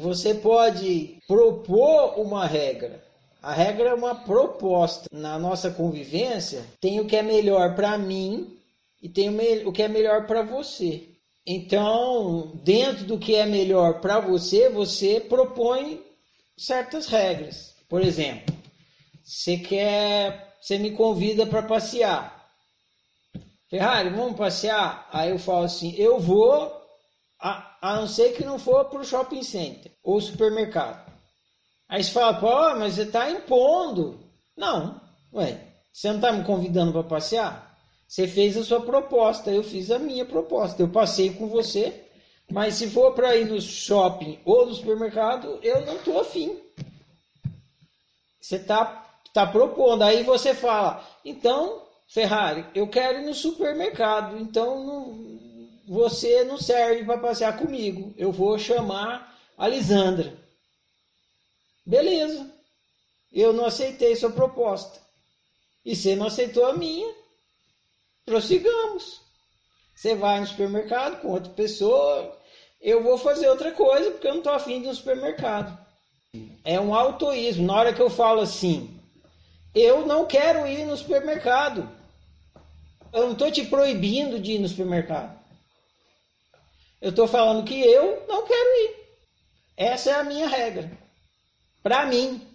Você pode propor uma regra. A regra é uma proposta. Na nossa convivência, tem o que é melhor para mim e tem o que é melhor para você. Então, dentro do que é melhor para você, você propõe certas regras. Por exemplo, você quer, você me convida para passear. Ferrari, vamos passear? Aí eu falo assim, eu vou, a, a não ser que não for para o shopping center ou supermercado. Aí você fala, pô, mas você está impondo. Não, ué, você não está me convidando para passear? Você fez a sua proposta, eu fiz a minha proposta. Eu passei com você, mas se for para ir no shopping ou no supermercado, eu não estou afim. Você está tá propondo. Aí você fala, então, Ferrari, eu quero ir no supermercado, então não, você não serve para passear comigo. Eu vou chamar a Lisandra. Beleza. Eu não aceitei sua proposta. E você não aceitou a minha. Prossigamos. Você vai no supermercado com outra pessoa. Eu vou fazer outra coisa porque eu não estou afim de um supermercado. É um autoísmo. Na hora que eu falo assim, eu não quero ir no supermercado. Eu não estou te proibindo de ir no supermercado. Eu estou falando que eu não quero ir. Essa é a minha regra. Para mim,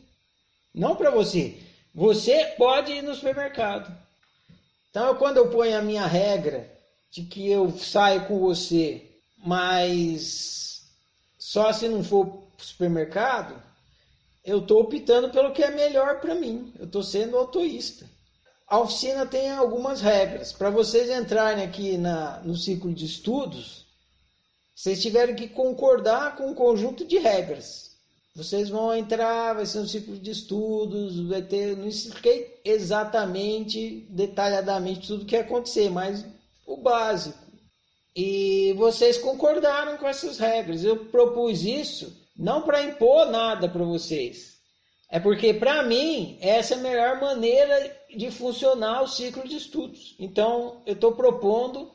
não para você. Você pode ir no supermercado. Então, quando eu ponho a minha regra de que eu saio com você, mas só se não for supermercado, eu estou optando pelo que é melhor para mim. Eu estou sendo autoísta. A oficina tem algumas regras. Para vocês entrarem aqui na, no ciclo de estudos, vocês tiveram que concordar com um conjunto de regras. Vocês vão entrar, vai ser um ciclo de estudos, vai ter. Não expliquei exatamente, detalhadamente tudo o que ia acontecer, mas o básico. E vocês concordaram com essas regras. Eu propus isso não para impor nada para vocês. É porque, para mim, essa é a melhor maneira de funcionar o ciclo de estudos. Então, eu estou propondo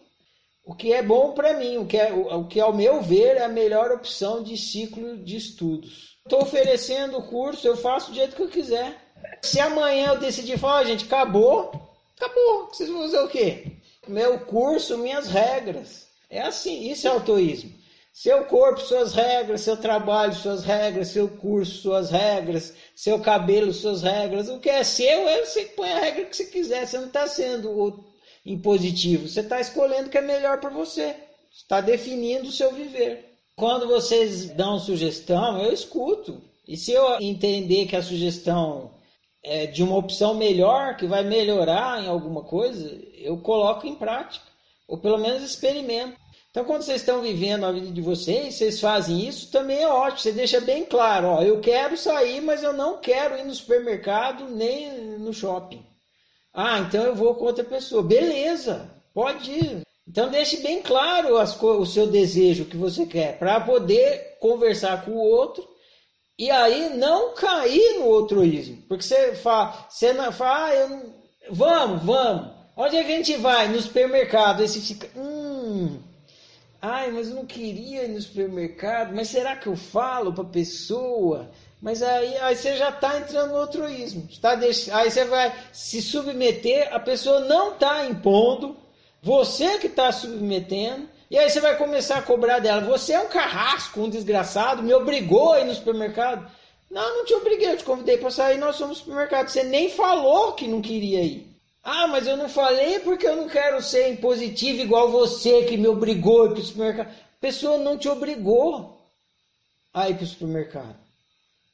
o que é bom para mim, o que, é, o que, ao meu ver, é a melhor opção de ciclo de estudos. Estou oferecendo o curso, eu faço do jeito que eu quiser. Se amanhã eu decidir falar, gente, acabou, acabou. Vocês vão fazer o quê? Meu curso, minhas regras. É assim, isso é autoísmo. Seu corpo, suas regras, seu trabalho, suas regras, seu curso, suas regras, seu cabelo, suas regras. O que é seu, é você que põe a regra que você quiser. Você não está sendo impositivo. Você está escolhendo o que é melhor para você. Está definindo o seu viver. Quando vocês dão sugestão, eu escuto. E se eu entender que a sugestão é de uma opção melhor, que vai melhorar em alguma coisa, eu coloco em prática. Ou pelo menos experimento. Então, quando vocês estão vivendo a vida de vocês, vocês fazem isso, também é ótimo. Você deixa bem claro: ó, eu quero sair, mas eu não quero ir no supermercado nem no shopping. Ah, então eu vou com outra pessoa. Beleza, pode ir. Então deixe bem claro as, o seu desejo que você quer para poder conversar com o outro e aí não cair no altruísmo. Porque você fala, você não fala, ah, eu, vamos, vamos. Onde é que a gente vai? No supermercado. Aí você fica, hum, ai, mas eu não queria ir no supermercado, mas será que eu falo para a pessoa? Mas aí, aí você já está entrando no altruísmo. Tá deix... Aí você vai se submeter, a pessoa não está impondo, você que está submetendo, e aí você vai começar a cobrar dela. Você é um carrasco, um desgraçado, me obrigou a ir no supermercado. Não, não te obriguei, eu te convidei para sair, nós somos no supermercado. Você nem falou que não queria ir. Ah, mas eu não falei porque eu não quero ser impositivo igual você que me obrigou a ir para o supermercado. A pessoa não te obrigou a ir para o supermercado.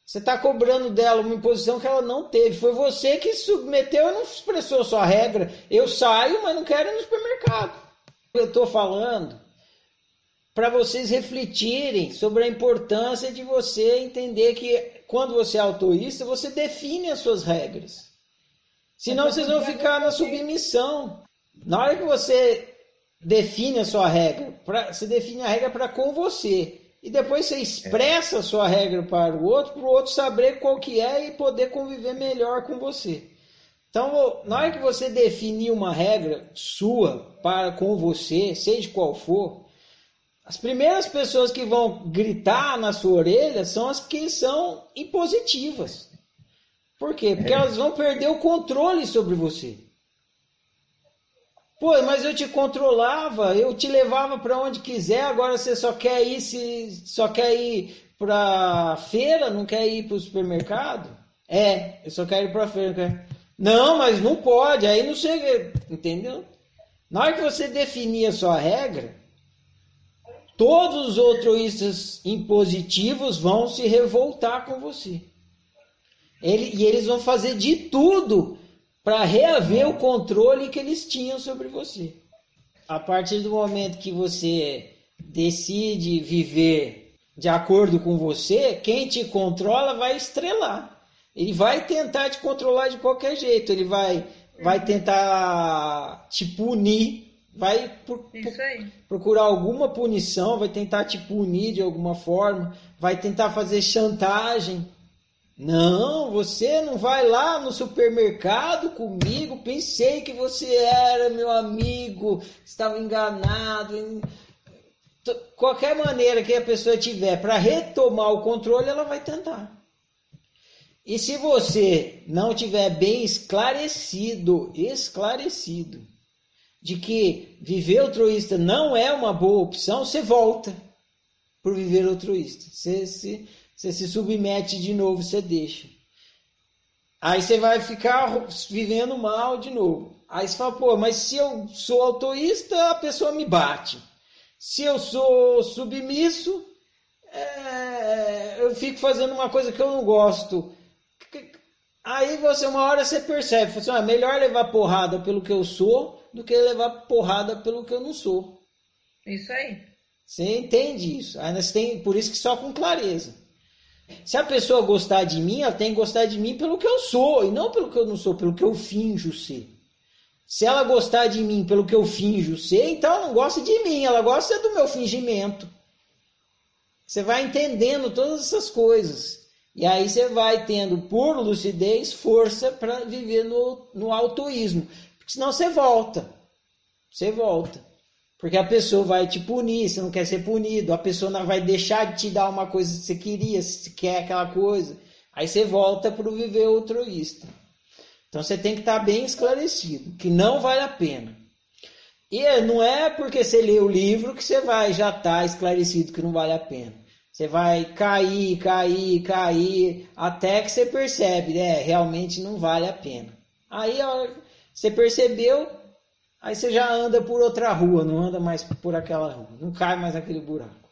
Você está cobrando dela uma imposição que ela não teve. Foi você que submeteu e não expressou sua regra. Eu saio, mas não quero ir no supermercado. Eu estou falando para vocês refletirem sobre a importância de você entender que quando você é autoísta, você define as suas regras. Senão vocês vão ficar na submissão. Na hora que você define a sua regra, pra, você define a regra para com você e depois você expressa a sua regra para o outro, para o outro saber qual que é e poder conviver melhor com você. Então, na hora que você definir uma regra sua para com você, seja qual for, As primeiras pessoas que vão gritar na sua orelha são as que são impositivas. Por quê? Porque é. elas vão perder o controle sobre você. Pô, mas eu te controlava, eu te levava para onde quiser, agora você só quer ir se só quer ir para feira, não quer ir para o supermercado? É, eu só quero ir para feira. Não, mas não pode, aí não chega, entendeu? Na hora que você definir a sua regra, todos os altruístas impositivos vão se revoltar com você. Ele, e eles vão fazer de tudo para reaver o controle que eles tinham sobre você. A partir do momento que você decide viver de acordo com você, quem te controla vai estrelar. Ele vai tentar te controlar de qualquer jeito. Ele vai, vai tentar te punir, vai por, procurar alguma punição, vai tentar te punir de alguma forma, vai tentar fazer chantagem. Não, você não vai lá no supermercado comigo. Pensei que você era meu amigo, estava enganado. Qualquer maneira que a pessoa tiver para retomar o controle, ela vai tentar. E se você não tiver bem esclarecido, esclarecido, de que viver altruísta não é uma boa opção, você volta para viver altruísta. Você se você se submete de novo, você deixa. Aí você vai ficar vivendo mal de novo. Aí você fala, pô, mas se eu sou autoísta, a pessoa me bate. Se eu sou submisso, é, eu fico fazendo uma coisa que eu não gosto. Aí você, uma hora você percebe, assim, ah, melhor levar porrada pelo que eu sou do que levar porrada pelo que eu não sou. Isso aí. Você entende isso. Aí você tem, por isso que só com clareza. Se a pessoa gostar de mim, ela tem que gostar de mim pelo que eu sou, e não pelo que eu não sou, pelo que eu finjo ser. Se ela gostar de mim pelo que eu finjo ser, então ela não gosta de mim, ela gosta do meu fingimento. Você vai entendendo todas essas coisas. E aí você vai tendo, por lucidez, força para viver no, no autoísmo. Porque senão você volta. Você volta. Porque a pessoa vai te punir, você não quer ser punido, a pessoa não vai deixar de te dar uma coisa que você queria, se quer aquela coisa. Aí você volta para o viver altruísta. Então você tem que estar bem esclarecido, que não vale a pena. E não é porque você lê o livro que você vai já estar tá esclarecido que não vale a pena. Você vai cair, cair, cair, até que você percebe, né? Realmente não vale a pena. Aí você percebeu, Aí você já anda por outra rua, não anda mais por aquela rua, não cai mais naquele buraco.